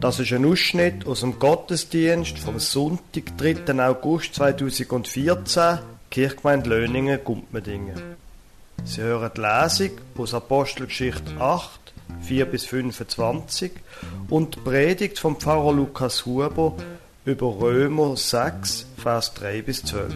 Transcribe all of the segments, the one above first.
Das ist ein Ausschnitt aus dem Gottesdienst vom Sonntag, 3. August 2014, Kirchgemeinde Löningen, Gumpmendingen. Sie hören die Lesung aus Apostelgeschichte 8, 4 bis 25 und die Predigt vom Pfarrer Lukas Huber über Römer 6, Vers 3 bis 12.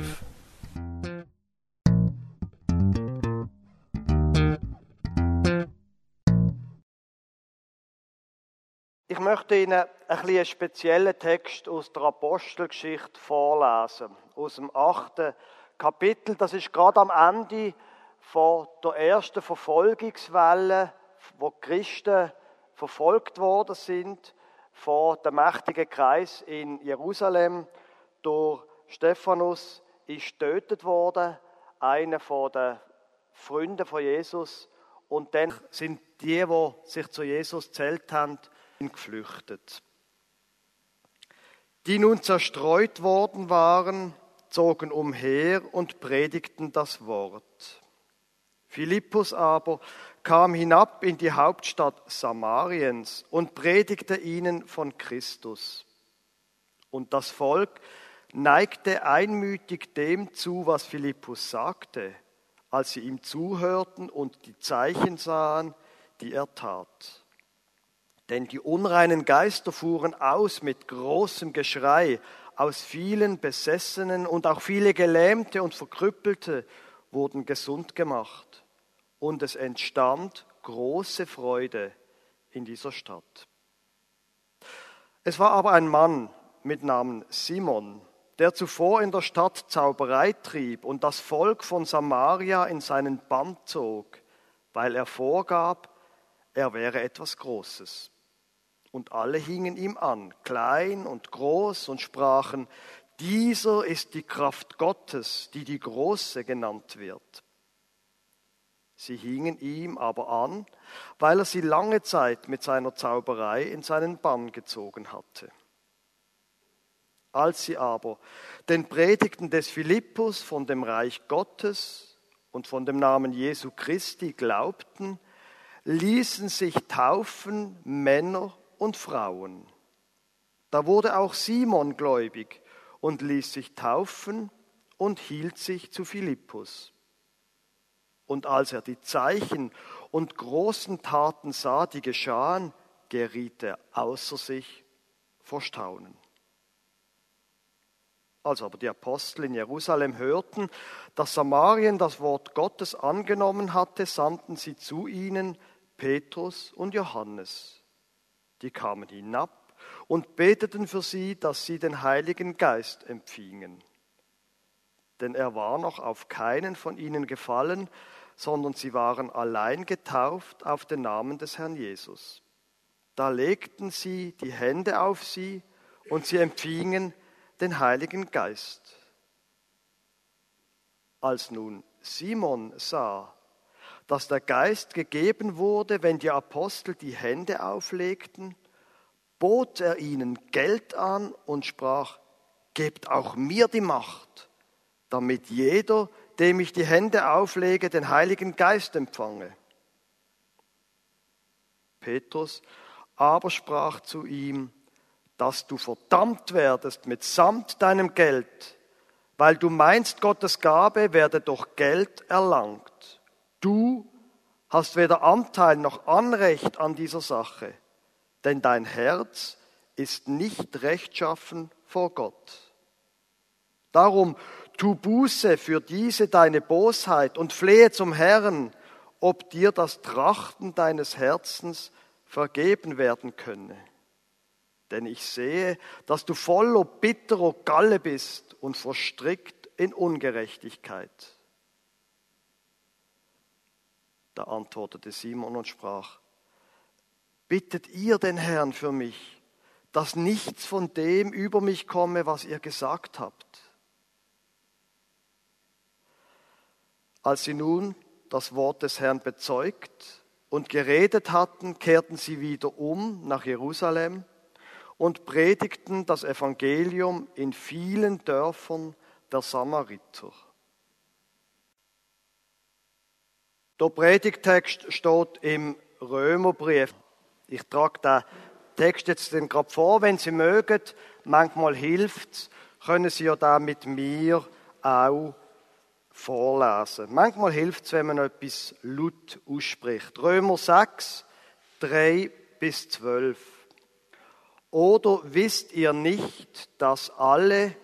möchte Ihnen ein einen speziellen Text aus der Apostelgeschichte vorlesen, aus dem achten Kapitel. Das ist gerade am Ende von der ersten Verfolgungswelle, wo die Christen verfolgt worden sind, von dem mächtigen Kreis in Jerusalem durch Stephanus ist getötet worden, einer von den Freunden von Jesus. Und dann sind die, die sich zu Jesus zählt haben, geflüchtet. Die nun zerstreut worden waren, zogen umher und predigten das Wort. Philippus aber kam hinab in die Hauptstadt Samariens und predigte ihnen von Christus. Und das Volk neigte einmütig dem zu, was Philippus sagte, als sie ihm zuhörten und die Zeichen sahen, die er tat. Denn die unreinen Geister fuhren aus mit großem Geschrei, aus vielen Besessenen und auch viele Gelähmte und Verkrüppelte wurden gesund gemacht. Und es entstand große Freude in dieser Stadt. Es war aber ein Mann mit Namen Simon, der zuvor in der Stadt Zauberei trieb und das Volk von Samaria in seinen Bann zog, weil er vorgab, er wäre etwas Großes. Und alle hingen ihm an, klein und groß, und sprachen, dieser ist die Kraft Gottes, die die Große genannt wird. Sie hingen ihm aber an, weil er sie lange Zeit mit seiner Zauberei in seinen Bann gezogen hatte. Als sie aber den Predigten des Philippus von dem Reich Gottes und von dem Namen Jesu Christi glaubten, ließen sich taufen Männer und Frauen. Da wurde auch Simon gläubig und ließ sich taufen und hielt sich zu Philippus. Und als er die Zeichen und großen Taten sah, die geschahen, geriet er außer sich vor Staunen. Als aber die Apostel in Jerusalem hörten, dass Samarien das Wort Gottes angenommen hatte, sandten sie zu ihnen Petrus und Johannes die kamen hinab und beteten für sie, dass sie den Heiligen Geist empfingen. Denn er war noch auf keinen von ihnen gefallen, sondern sie waren allein getauft auf den Namen des Herrn Jesus. Da legten sie die Hände auf sie und sie empfingen den Heiligen Geist. Als nun Simon sah, dass der Geist gegeben wurde, wenn die Apostel die Hände auflegten, bot er ihnen Geld an und sprach, gebt auch mir die Macht, damit jeder, dem ich die Hände auflege, den Heiligen Geist empfange. Petrus aber sprach zu ihm, dass du verdammt werdest mitsamt deinem Geld, weil du meinst, Gottes Gabe werde durch Geld erlangt. Du hast weder Anteil noch Anrecht an dieser Sache, denn dein Herz ist nicht rechtschaffen vor Gott. Darum tu Buße für diese deine Bosheit und flehe zum Herrn, ob dir das Trachten deines Herzens vergeben werden könne. Denn ich sehe, dass du voller bitterer Galle bist und verstrickt in Ungerechtigkeit. Da antwortete Simon und sprach, bittet ihr den Herrn für mich, dass nichts von dem über mich komme, was ihr gesagt habt. Als sie nun das Wort des Herrn bezeugt und geredet hatten, kehrten sie wieder um nach Jerusalem und predigten das Evangelium in vielen Dörfern der Samariter. Der Predigtext steht im Römerbrief. Ich trage den Text jetzt den gerade vor, wenn Sie mögen. Manchmal hilft können Sie ja da mit mir auch vorlesen. Manchmal hilft es, wenn man etwas laut ausspricht. Römer 6, 3 bis 12. Oder wisst ihr nicht, dass alle,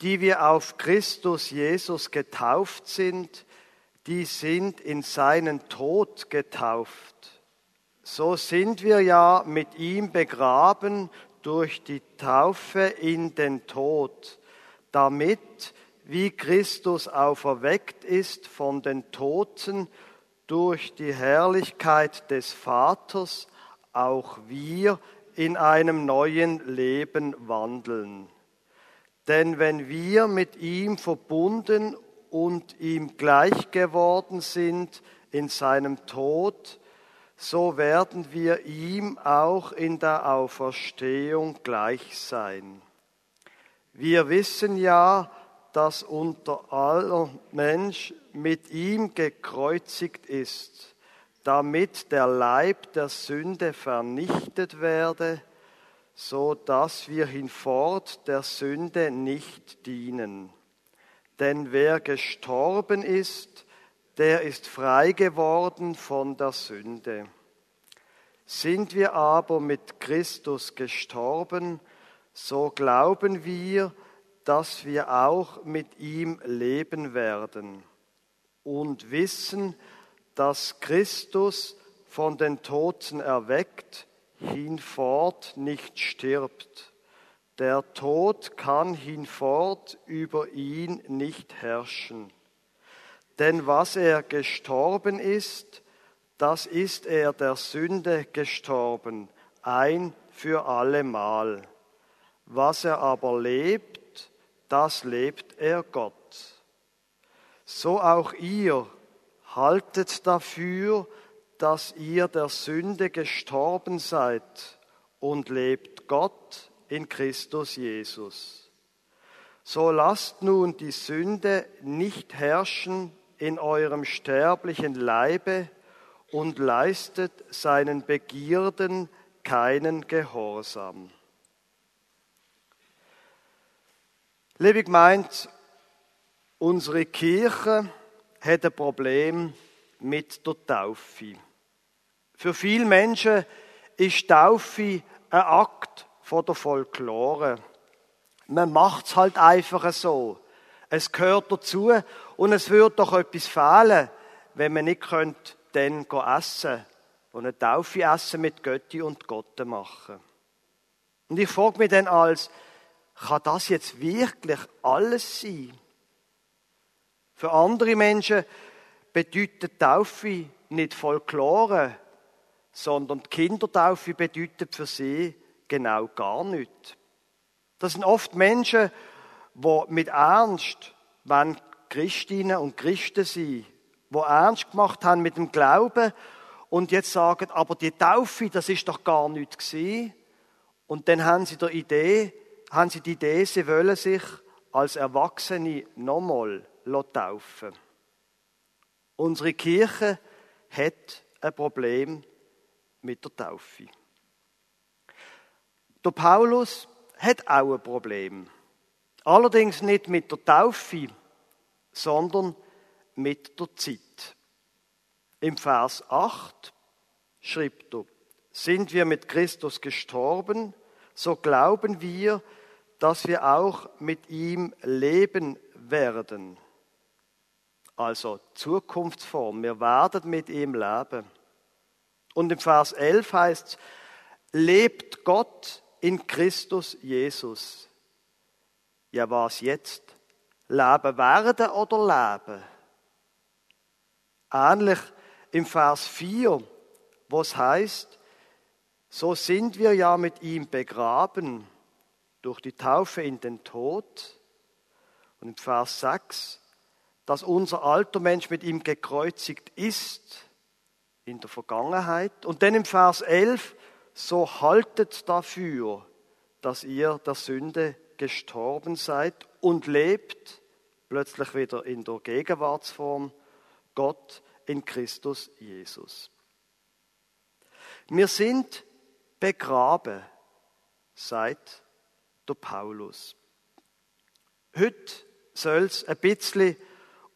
die wir auf Christus Jesus getauft sind, die sind in seinen Tod getauft. So sind wir ja mit ihm begraben durch die Taufe in den Tod, damit, wie Christus auferweckt ist von den Toten durch die Herrlichkeit des Vaters, auch wir in einem neuen Leben wandeln. Denn wenn wir mit ihm verbunden und ihm gleich geworden sind in seinem Tod, so werden wir ihm auch in der Auferstehung gleich sein. Wir wissen ja, dass unter aller Mensch mit ihm gekreuzigt ist, damit der Leib der Sünde vernichtet werde, so dass wir hinfort der Sünde nicht dienen. Denn wer gestorben ist, der ist frei geworden von der Sünde. Sind wir aber mit Christus gestorben, so glauben wir, dass wir auch mit ihm leben werden und wissen, dass Christus von den Toten erweckt hinfort nicht stirbt. Der Tod kann hinfort über ihn nicht herrschen. Denn was er gestorben ist, das ist er der Sünde gestorben, ein für allemal. Was er aber lebt, das lebt er Gott. So auch ihr haltet dafür, dass ihr der Sünde gestorben seid und lebt Gott in Christus Jesus. So lasst nun die Sünde nicht herrschen in eurem sterblichen Leibe und leistet seinen Begierden keinen Gehorsam. Liebe Gemeinde, unsere Kirche hat ein Problem mit der Taufe. Für viele Menschen ist Taufe ein Akt von der Folklore. Man macht es halt einfach so. Es gehört dazu und es würde doch etwas fehlen, wenn man nicht könnte dann essen und eine Taufe essen mit Götti und Gott machen. Und ich frage mich dann als, kann das jetzt wirklich alles sein? Für andere Menschen bedeutet Taufe nicht Folklore, sondern die Kindertaufe bedeutet für sie genau gar nichts. Das sind oft Menschen, die mit Ernst, wenn Christinnen und Christen sind, die ernst gemacht haben mit dem Glauben und jetzt sagen, aber die Taufe, das ist doch gar nichts gewesen. Und dann haben sie die Idee, haben sie die Idee, sie wollen sich als Erwachsene nochmal taufen. Unsere Kirche hat ein Problem mit der Taufe. Der Paulus hat auch ein Problem. Allerdings nicht mit der Taufe, sondern mit der Zeit. Im Vers 8 schreibt er, sind wir mit Christus gestorben, so glauben wir, dass wir auch mit ihm leben werden. Also Zukunftsform, wir werden mit ihm leben. Und im Vers 11 heißt es, lebt Gott in Christus Jesus. Ja, was jetzt? Leben werden oder leben? Ähnlich im Vers 4, wo es heißt, so sind wir ja mit ihm begraben durch die Taufe in den Tod. Und im Vers 6, dass unser alter Mensch mit ihm gekreuzigt ist in der Vergangenheit. Und dann im Vers 11, so haltet dafür, dass ihr der Sünde gestorben seid und lebt, plötzlich wieder in der Gegenwartsform, Gott in Christus Jesus. Wir sind begraben, sagt der Paulus. Heute soll es ein bisschen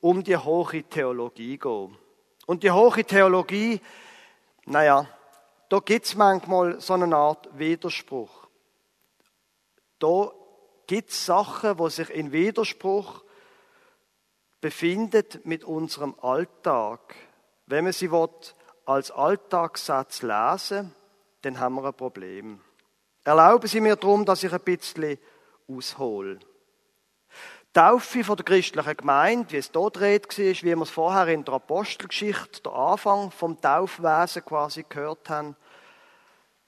um die hohe Theologie gehen. Und die hohe Theologie, naja, da gibt es manchmal so eine Art Widerspruch. Da gibt es Sachen, wo sich in Widerspruch befindet mit unserem Alltag. Wenn man sie als Alltagssatz lesen dann haben wir ein Problem. Erlauben Sie mir darum, dass ich ein bisschen aushole. Taufe von der christlichen Gemeinde, wie es dort dreht war, wie wir es vorher in der Apostelgeschichte, der Anfang vom Taufwesen quasi gehört haben.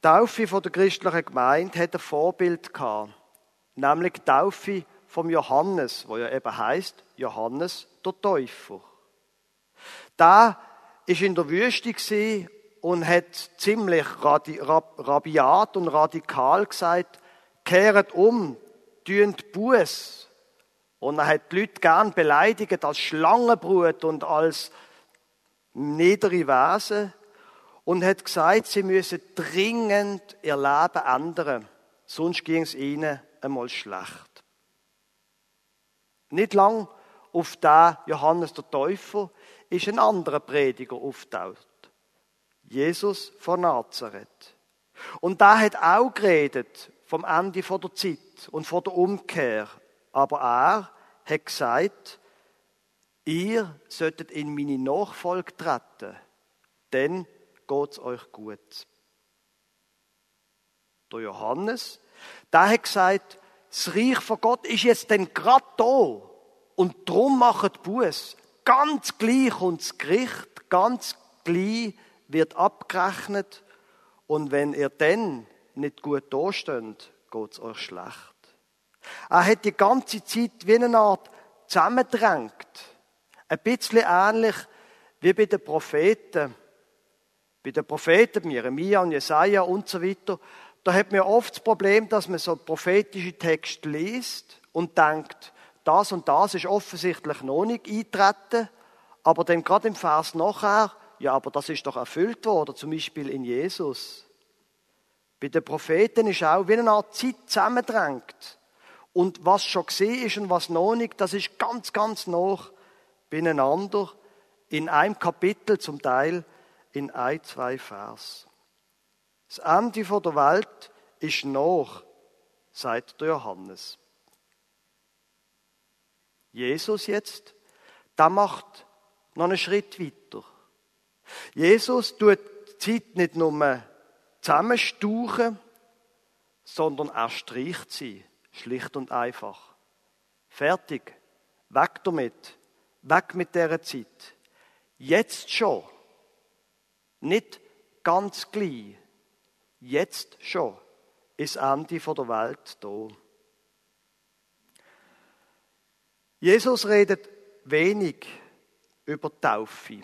Taufe von der christlichen Gemeinde hat ein Vorbild gehabt, nämlich Taufe vom Johannes, wo ja eben heißt Johannes der Täufer. Da ist in der Wüste und hat ziemlich rabiat und radikal gesagt, kehret um, tünt Buß. Und er hat die Leute gern beleidigt als Schlangenbrut und als niedere Wesen und hat gesagt, sie müssen dringend ihr Leben ändern, sonst ging es ihnen einmal schlecht. Nicht lang auf da Johannes der Täufer ist ein anderer Prediger auftaucht. Jesus von Nazareth. Und da hat auch geredet vom Ende der Zeit und von der Umkehr. Aber er hat gesagt, ihr solltet in meine Nachfolge treten, dann geht's euch gut. Der Johannes, der hat gesagt, das Reich von Gott ist jetzt denn gerade da. Und drum macht Buß. Ganz gleich und das Gericht, ganz gleich wird abgerechnet. Und wenn ihr dann nicht gut dasteht, geht's euch schlecht. Er hat die ganze Zeit wie eine Art zusammendrängt. Ein bisschen ähnlich wie bei den Propheten. Bei den Propheten, Jeremia und Jesaja und so weiter, da hat man oft das Problem, dass man so prophetische Texte liest und denkt, das und das ist offensichtlich noch nicht eintreten, aber dann gerade im Vers nachher, ja, aber das ist doch erfüllt worden, zum Beispiel in Jesus. Bei den Propheten ist auch wie eine Art Zeit zusammendrängt. Und was schon gesehen ist und was noch nicht, das ist ganz, ganz noch beieinander in einem Kapitel zum Teil in ein, zwei Vers. Das Ende der Welt ist noch, sagt der Johannes. Jesus jetzt, da macht noch einen Schritt weiter. Jesus tut die Zeit nicht nur zusammenstauchen, sondern er streicht sie, schlicht und einfach. Fertig. Weg damit. Weg mit der Zeit. Jetzt schon. Nicht ganz gleich jetzt schon ist Ende der Welt da. Jesus redet wenig über Taufe.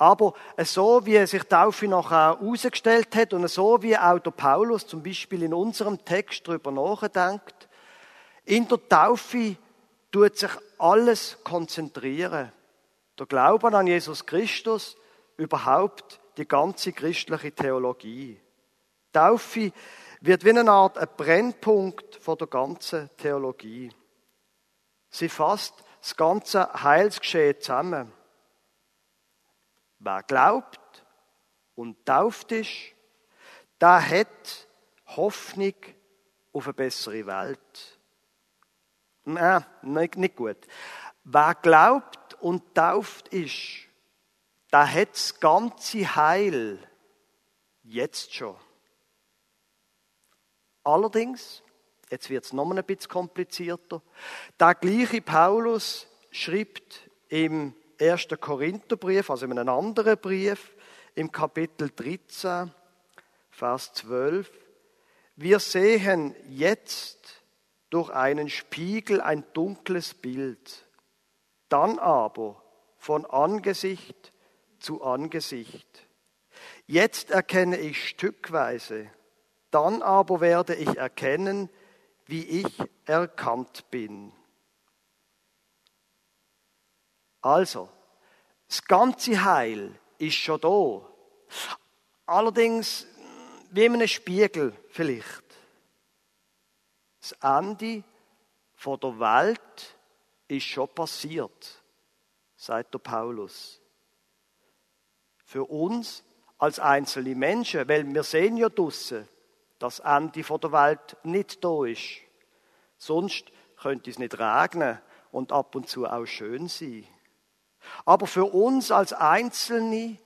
Aber so wie sich Taufe nachher herausgestellt hat und so wie auch der Paulus zum Beispiel in unserem Text darüber nachdenkt, in der Taufe tut sich alles konzentrieren. Der Glauben an Jesus Christus, überhaupt die ganze christliche Theologie. Taufe wird wie eine Art ein Brennpunkt von der ganzen Theologie. Sie fasst das ganze Heilsgeschehen zusammen. Wer glaubt und tauft ist, der hat Hoffnung auf eine bessere Welt. Nein, nicht gut. Wer glaubt und tauft ist, der hat das ganze Heil jetzt schon. Allerdings, jetzt wird es noch ein bisschen komplizierter, der gleiche Paulus schreibt im 1. Korintherbrief, also in einem anderen Brief, im Kapitel 13, Vers 12, wir sehen jetzt durch einen Spiegel ein dunkles Bild, dann aber von Angesicht zu Angesicht. Jetzt erkenne ich stückweise, dann aber werde ich erkennen, wie ich erkannt bin. Also, das ganze Heil ist schon da. Allerdings, wie in einem Spiegel vielleicht. Das Ende von der Welt ist schon passiert, sagt der Paulus. Für uns als einzelne Menschen, weil wir sehen ja draussen, dass das Ende von der Welt nicht da ist. Sonst könnte es nicht regnen und ab und zu auch schön sein. Aber für uns als Einzelne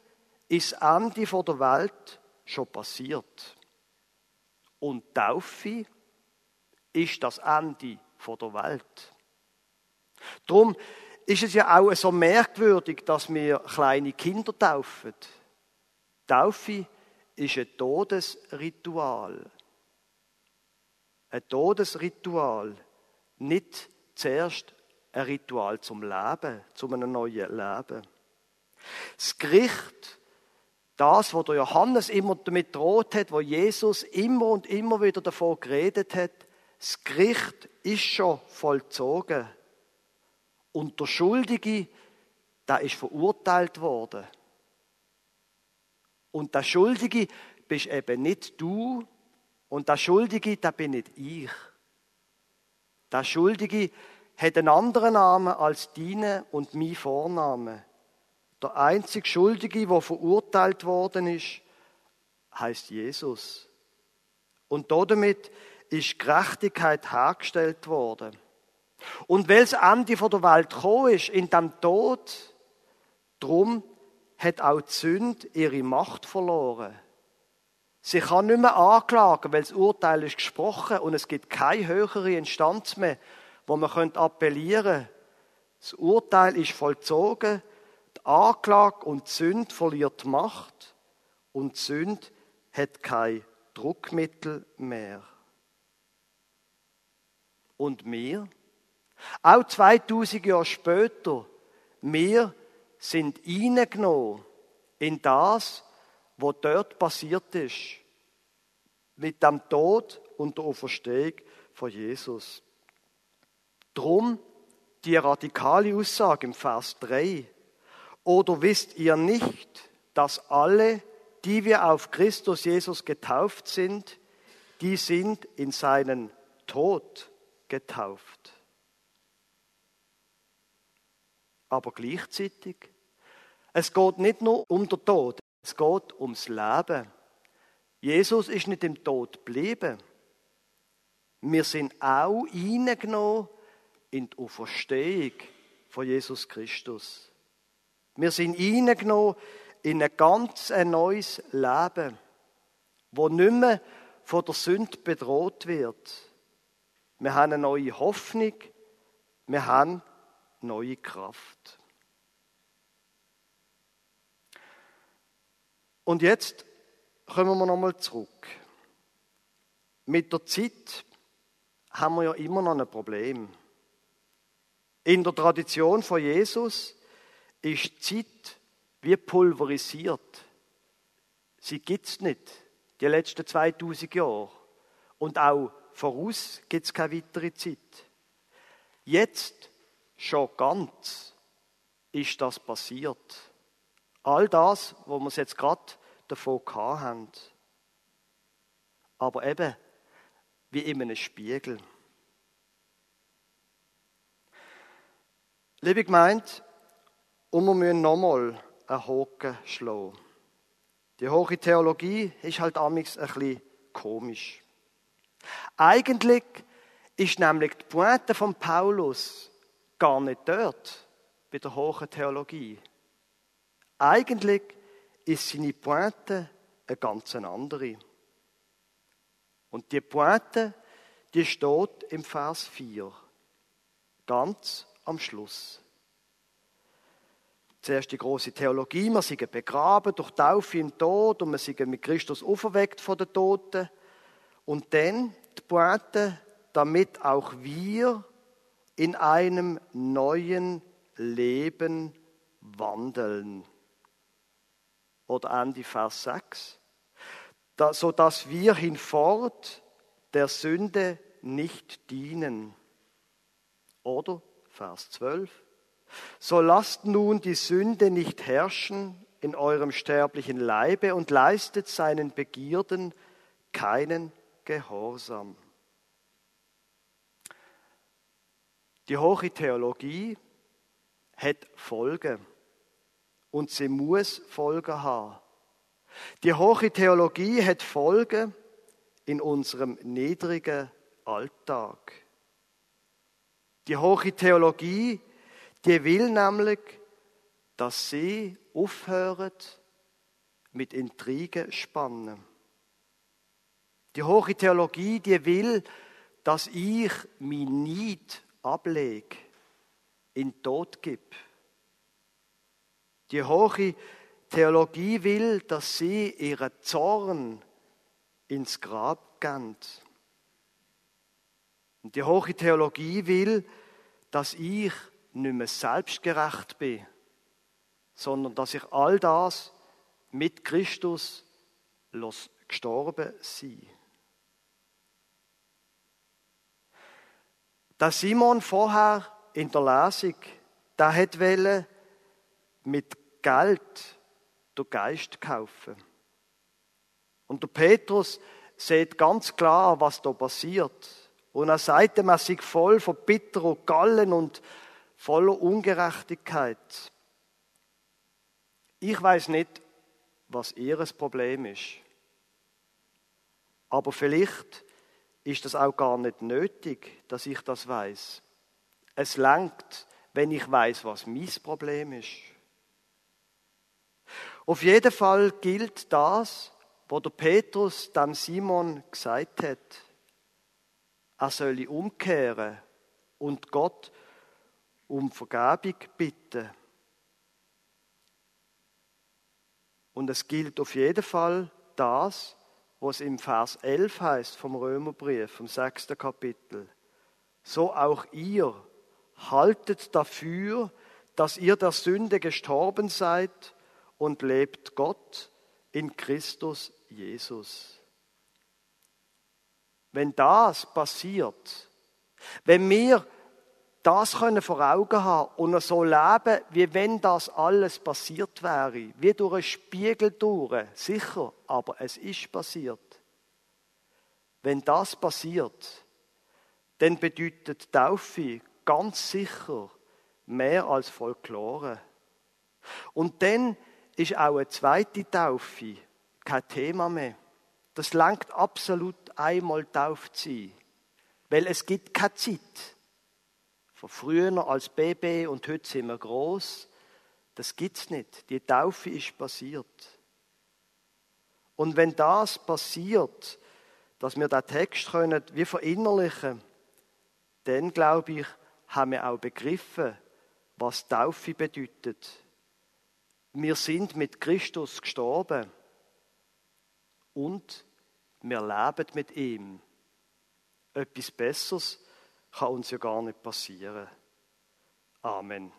ist Ende von der Welt schon passiert. Und Taufe ist das Ende von der Welt. Darum ist es ja auch so merkwürdig, dass wir kleine Kinder taufen. Taufe ist ein Todesritual. Ein Todesritual. Nicht zuerst ein Ritual zum Leben, zu einem neuen Leben. Das Gericht, das, wo der Johannes immer damit droht hat, wo Jesus immer und immer wieder davon geredet hat, das Gericht ist schon vollzogen. Und der Schuldige, der ist verurteilt worden. Und der Schuldige bist eben nicht du und der Schuldige, der bin nicht ich. Der Schuldige hat einen anderen Namen als deine und mein Vorname. Der einzige Schuldige, der verurteilt worden ist, heißt Jesus. Und damit ist Gerechtigkeit hergestellt worden. Und weil das Ende der Welt gekommen ist, in dem Tod, drum hat auch die Sünde ihre Macht verloren. Sie kann nicht mehr anklagen, weil das Urteil ist gesprochen und es gibt keine höhere Instanz mehr, wo man appellieren könnte. Das Urteil ist vollzogen, die Anklage und die Sünde verliert Macht und die Sünde hat kein Druckmittel mehr. Und wir? Auch 2000 Jahre später, wir sind eingenommen in das, was dort passiert ist. Mit dem Tod und der Auferstehung von Jesus. Drum die radikale Aussage im Vers 3. Oder wisst ihr nicht, dass alle, die wir auf Christus Jesus getauft sind, die sind in seinen Tod getauft. Aber gleichzeitig, es geht nicht nur um den Tod, es geht ums Leben. Jesus ist nicht im Tod geblieben. Wir sind auch eingenommen in die Auferstehung von Jesus Christus. Wir sind eingenommen in ein ganz neues Leben, wo nicht mehr von der Sünde bedroht wird. Wir haben eine neue Hoffnung, wir haben neue Kraft. Und jetzt kommen wir nochmal zurück. Mit der Zeit haben wir ja immer noch ein Problem. In der Tradition von Jesus ist Zeit wie pulverisiert. Sie gibt es nicht, die letzten 2000 Jahre. Und auch voraus gibt es keine weitere Zeit. Jetzt schon ganz ist das passiert. All das, wo wir jetzt gerade davon haben. Aber eben wie in einem Spiegel. Liebe Gemeinde, und wir müssen nochmal einen Haken schlagen. Die hohe Theologie ist halt amigs ein bisschen komisch. Eigentlich ist nämlich die Pointe von Paulus gar nicht dort, bei der hohen Theologie. Eigentlich ist seine Pointe eine ganz andere. Und die Pointe, die steht im Vers 4, ganz am Schluss. Zuerst die große Theologie, wir sind begraben durch Taufe im Tod und wir sind mit Christus auferweckt von den Toten. Und dann die Pointe, damit auch wir in einem neuen Leben wandeln. Oder Ende Vers 6. Da, so dass wir hinfort der Sünde nicht dienen. Oder Vers 12. So lasst nun die Sünde nicht herrschen in eurem sterblichen Leibe und leistet seinen Begierden keinen Gehorsam. Die hohe Theologie hat Folgen und sie muss Folgen haben. Die hohe Theologie hat Folgen in unserem niedrigen Alltag. Die hohe Theologie, die will nämlich, dass sie aufhören mit Intrigen spannen. Die hohe Theologie, die will, dass ich mein Neid ablege, in den Tod gebe. Die hohe Theologie will, dass sie ihren Zorn ins Grab gehen. Und die hohe Theologie will, dass ich nicht mehr selbstgerecht bin, sondern dass ich all das mit Christus los gestorben sei. Der Simon vorher in der Lesung, der hat mit Geld den Geist kaufen. Und der Petrus sieht ganz klar, was da passiert. Und er sagt ihm, er sei voll von bitterer Gallen und voller Ungerechtigkeit. Ich weiß nicht, was ihres Problem ist. Aber vielleicht ist das auch gar nicht nötig, dass ich das weiß. Es langt, wenn ich weiß, was mein Problem ist. Auf jeden Fall gilt das, wo der Petrus dem Simon gesagt hat. Er solle umkehren und Gott um Vergebung bitten. Und es gilt auf jeden Fall das, was im Vers 11 heißt vom Römerbrief, vom sechsten Kapitel. So auch ihr haltet dafür, dass ihr der Sünde gestorben seid und lebt Gott in Christus Jesus. Wenn das passiert, wenn wir das können vor Augen haben und so leben, wie wenn das alles passiert wäre, wie durch einen Spiegel durch, sicher, aber es ist passiert. Wenn das passiert, dann bedeutet Taufe ganz sicher mehr als Folklore. Und dann ist auch eine zweite Taufe kein Thema mehr. Das langt absolut einmal tauft sein, weil es gibt keine Zeit. Von früher als Baby und heute sind wir groß. Das gibt's nicht. Die Taufe ist passiert. Und wenn das passiert, dass wir den Text können wie verinnerlichen, dann glaube ich, haben wir auch begriffen, was Taufe bedeutet. Wir sind mit Christus gestorben und wir leben mit ihm. Etwas Besseres kann uns ja gar nicht passieren. Amen.